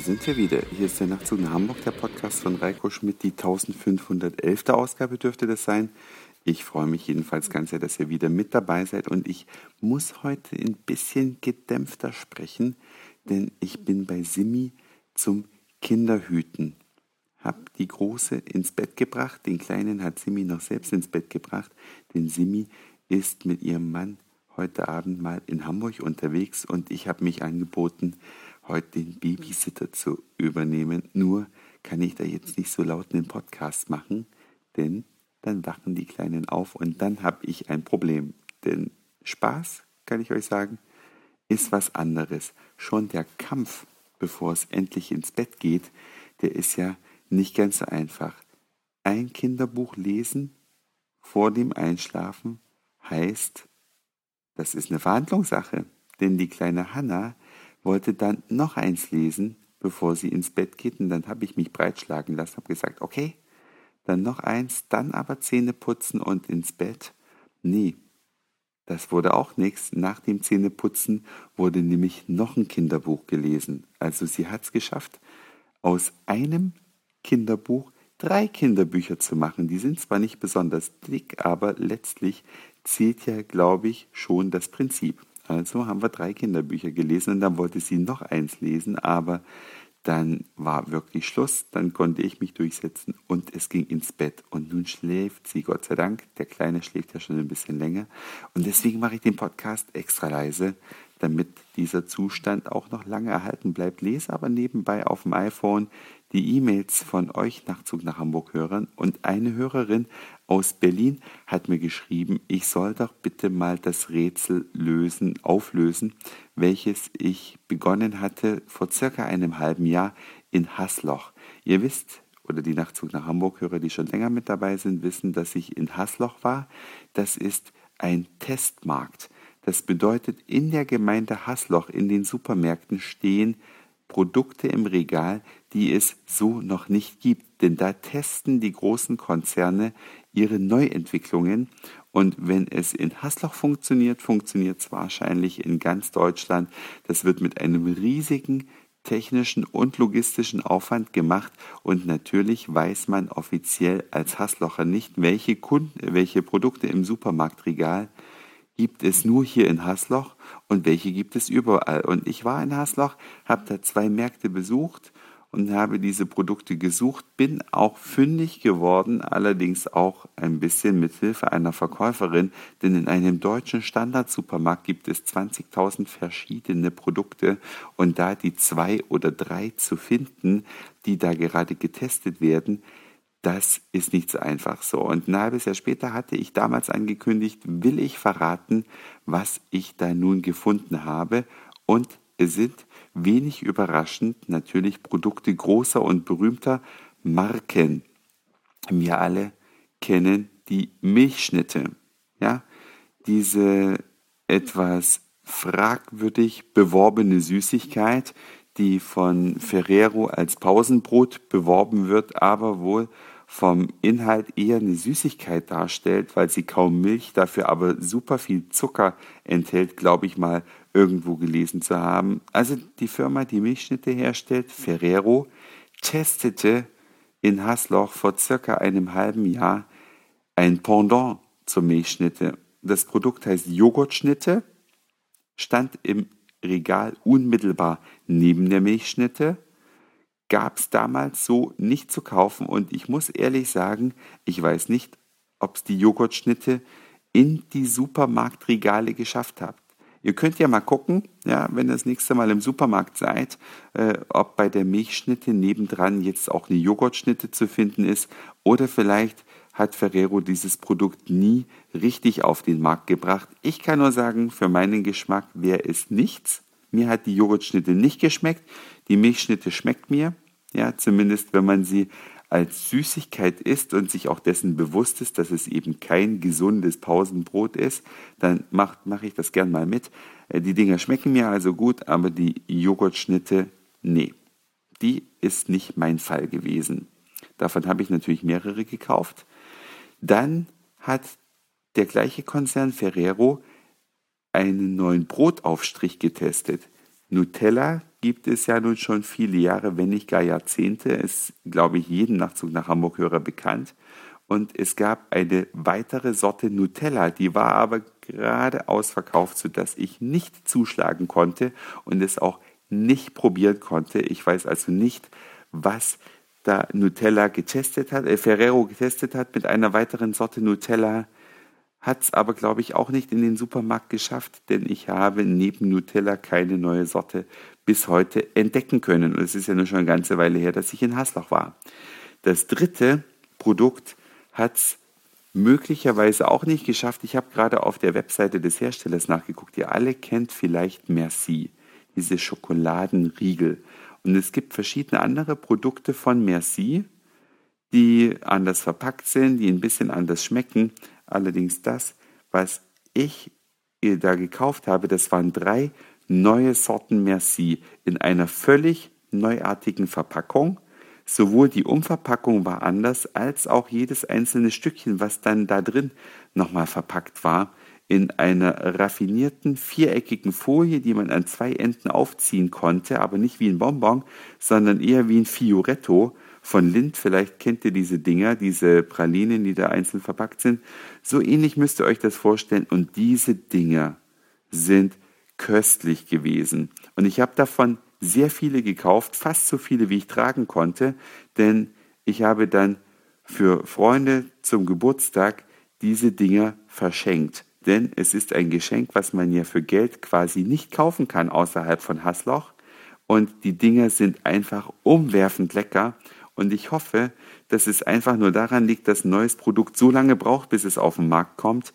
sind wir wieder. Hier ist der Nachtzug nach Hamburg, der Podcast von Reiko Schmidt. Die 1511. Ausgabe dürfte das sein. Ich freue mich jedenfalls ganz sehr, dass ihr wieder mit dabei seid. Und ich muss heute ein bisschen gedämpfter sprechen, denn ich bin bei Simi zum Kinderhüten. Hab die Große ins Bett gebracht, den Kleinen hat Simi noch selbst ins Bett gebracht, denn Simi ist mit ihrem Mann heute Abend mal in Hamburg unterwegs und ich habe mich angeboten, heute den Babysitter zu übernehmen. Nur kann ich da jetzt nicht so laut einen Podcast machen, denn dann wachen die Kleinen auf und dann habe ich ein Problem. Denn Spaß, kann ich euch sagen, ist was anderes. Schon der Kampf, bevor es endlich ins Bett geht, der ist ja nicht ganz so einfach. Ein Kinderbuch lesen vor dem Einschlafen heißt, das ist eine Verhandlungssache. Denn die kleine Hanna wollte dann noch eins lesen, bevor sie ins Bett geht. Und dann habe ich mich breitschlagen lassen, habe gesagt, okay, dann noch eins, dann aber Zähne putzen und ins Bett. Nee, das wurde auch nichts. Nach dem Zähneputzen wurde nämlich noch ein Kinderbuch gelesen. Also sie hat es geschafft, aus einem Kinderbuch drei Kinderbücher zu machen. Die sind zwar nicht besonders dick, aber letztlich zählt ja, glaube ich, schon das Prinzip. Also haben wir drei Kinderbücher gelesen und dann wollte sie noch eins lesen, aber dann war wirklich Schluss, dann konnte ich mich durchsetzen und es ging ins Bett. Und nun schläft sie, Gott sei Dank. Der Kleine schläft ja schon ein bisschen länger. Und deswegen mache ich den Podcast extra leise, damit dieser Zustand auch noch lange erhalten bleibt. Lese aber nebenbei auf dem iPhone die E-Mails von euch Nachzug nach Hamburg Hörern und eine Hörerin aus Berlin hat mir geschrieben, ich soll doch bitte mal das Rätsel lösen, auflösen, welches ich begonnen hatte vor circa einem halben Jahr in Hasloch. Ihr wisst, oder die Nachzug nach Hamburg Hörer, die schon länger mit dabei sind, wissen, dass ich in Hasloch war. Das ist ein Testmarkt. Das bedeutet, in der Gemeinde Hasloch in den Supermärkten stehen Produkte im Regal, die es so noch nicht gibt. Denn da testen die großen Konzerne ihre Neuentwicklungen. Und wenn es in Hasloch funktioniert, funktioniert es wahrscheinlich in ganz Deutschland. Das wird mit einem riesigen technischen und logistischen Aufwand gemacht und natürlich weiß man offiziell als Haslocher nicht, welche Kunden, welche Produkte im Supermarktregal gibt es nur hier in Hasloch und welche gibt es überall. Und ich war in Hasloch, habe da zwei Märkte besucht und habe diese Produkte gesucht, bin auch fündig geworden, allerdings auch ein bisschen mit Hilfe einer Verkäuferin, denn in einem deutschen Standardsupermarkt gibt es 20.000 verschiedene Produkte und da die zwei oder drei zu finden, die da gerade getestet werden, das ist nicht so einfach so. Und ein halbes Jahr später hatte ich damals angekündigt, will ich verraten, was ich da nun gefunden habe. Und es sind wenig überraschend natürlich Produkte großer und berühmter Marken. Wir alle kennen die Milchschnitte. Ja, diese etwas fragwürdig beworbene Süßigkeit, die von Ferrero als Pausenbrot beworben wird, aber wohl vom Inhalt eher eine Süßigkeit darstellt, weil sie kaum Milch, dafür aber super viel Zucker enthält, glaube ich mal irgendwo gelesen zu haben. Also die Firma, die Milchschnitte herstellt, Ferrero, testete in Hasloch vor circa einem halben Jahr ein Pendant zur Milchschnitte. Das Produkt heißt Joghurtschnitte, stand im Regal unmittelbar neben der Milchschnitte gab es damals so nicht zu kaufen und ich muss ehrlich sagen, ich weiß nicht, ob es die Joghurtschnitte in die Supermarktregale geschafft hat. Ihr könnt ja mal gucken, ja, wenn ihr das nächste Mal im Supermarkt seid, äh, ob bei der Milchschnitte nebendran jetzt auch eine Joghurtschnitte zu finden ist oder vielleicht hat Ferrero dieses Produkt nie richtig auf den Markt gebracht. Ich kann nur sagen, für meinen Geschmack wäre es nichts. Mir hat die Joghurtschnitte nicht geschmeckt. Die Milchschnitte schmeckt mir, ja, zumindest wenn man sie als Süßigkeit isst und sich auch dessen bewusst ist, dass es eben kein gesundes Pausenbrot ist, dann mache mach ich das gern mal mit. Äh, die Dinger schmecken mir also gut, aber die Joghurtschnitte, nee, die ist nicht mein Fall gewesen. Davon habe ich natürlich mehrere gekauft. Dann hat der gleiche Konzern Ferrero einen neuen Brotaufstrich getestet. Nutella gibt es ja nun schon viele Jahre, wenn nicht gar Jahrzehnte. Ist, glaube ich, jedem Nachtzug nach Hamburg-Hörer bekannt. Und es gab eine weitere Sorte Nutella, die war aber gerade ausverkauft, sodass ich nicht zuschlagen konnte und es auch nicht probieren konnte. Ich weiß also nicht, was da Nutella getestet hat, äh, Ferrero getestet hat mit einer weiteren Sorte Nutella hat es aber, glaube ich, auch nicht in den Supermarkt geschafft, denn ich habe neben Nutella keine neue Sorte bis heute entdecken können. Und es ist ja nur schon eine ganze Weile her, dass ich in Haslach war. Das dritte Produkt hat es möglicherweise auch nicht geschafft. Ich habe gerade auf der Webseite des Herstellers nachgeguckt. Ihr alle kennt vielleicht Merci, diese Schokoladenriegel. Und es gibt verschiedene andere Produkte von Merci, die anders verpackt sind, die ein bisschen anders schmecken. Allerdings das, was ich da gekauft habe, das waren drei neue Sorten Merci in einer völlig neuartigen Verpackung. Sowohl die Umverpackung war anders, als auch jedes einzelne Stückchen, was dann da drin nochmal verpackt war, in einer raffinierten viereckigen Folie, die man an zwei Enden aufziehen konnte, aber nicht wie ein Bonbon, sondern eher wie ein Fioretto von Lind. Vielleicht kennt ihr diese Dinger, diese Pralinen, die da einzeln verpackt sind. So ähnlich müsst ihr euch das vorstellen. Und diese Dinger sind köstlich gewesen. Und ich habe davon sehr viele gekauft, fast so viele, wie ich tragen konnte, denn ich habe dann für Freunde zum Geburtstag diese Dinger verschenkt. Denn es ist ein Geschenk, was man ja für Geld quasi nicht kaufen kann außerhalb von Hasloch. Und die Dinger sind einfach umwerfend lecker. Und ich hoffe, dass es einfach nur daran liegt, dass ein neues Produkt so lange braucht, bis es auf den Markt kommt.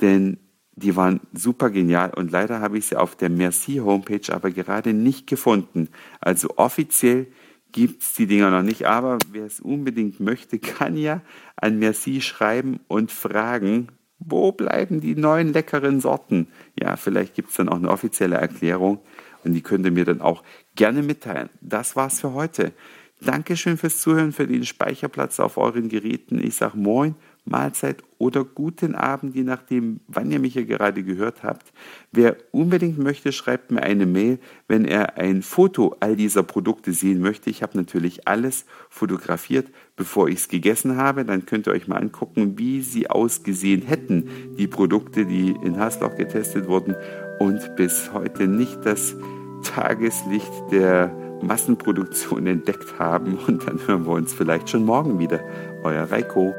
Denn die waren super genial und leider habe ich sie auf der Merci Homepage aber gerade nicht gefunden. Also offiziell gibt es die Dinger noch nicht, aber wer es unbedingt möchte, kann ja an Merci schreiben und fragen, wo bleiben die neuen leckeren Sorten? Ja, vielleicht gibt es dann auch eine offizielle Erklärung und die könnt ihr mir dann auch gerne mitteilen. Das war's für heute. Dankeschön fürs Zuhören, für den Speicherplatz auf euren Geräten. Ich sage Moin, Mahlzeit oder guten Abend, je nachdem, wann ihr mich hier gerade gehört habt. Wer unbedingt möchte, schreibt mir eine Mail, wenn er ein Foto all dieser Produkte sehen möchte. Ich habe natürlich alles fotografiert, bevor ich es gegessen habe. Dann könnt ihr euch mal angucken, wie sie ausgesehen hätten, die Produkte, die in Hasloch getestet wurden und bis heute nicht das Tageslicht der Massenproduktion entdeckt haben. Und dann hören wir uns vielleicht schon morgen wieder. Euer Reiko.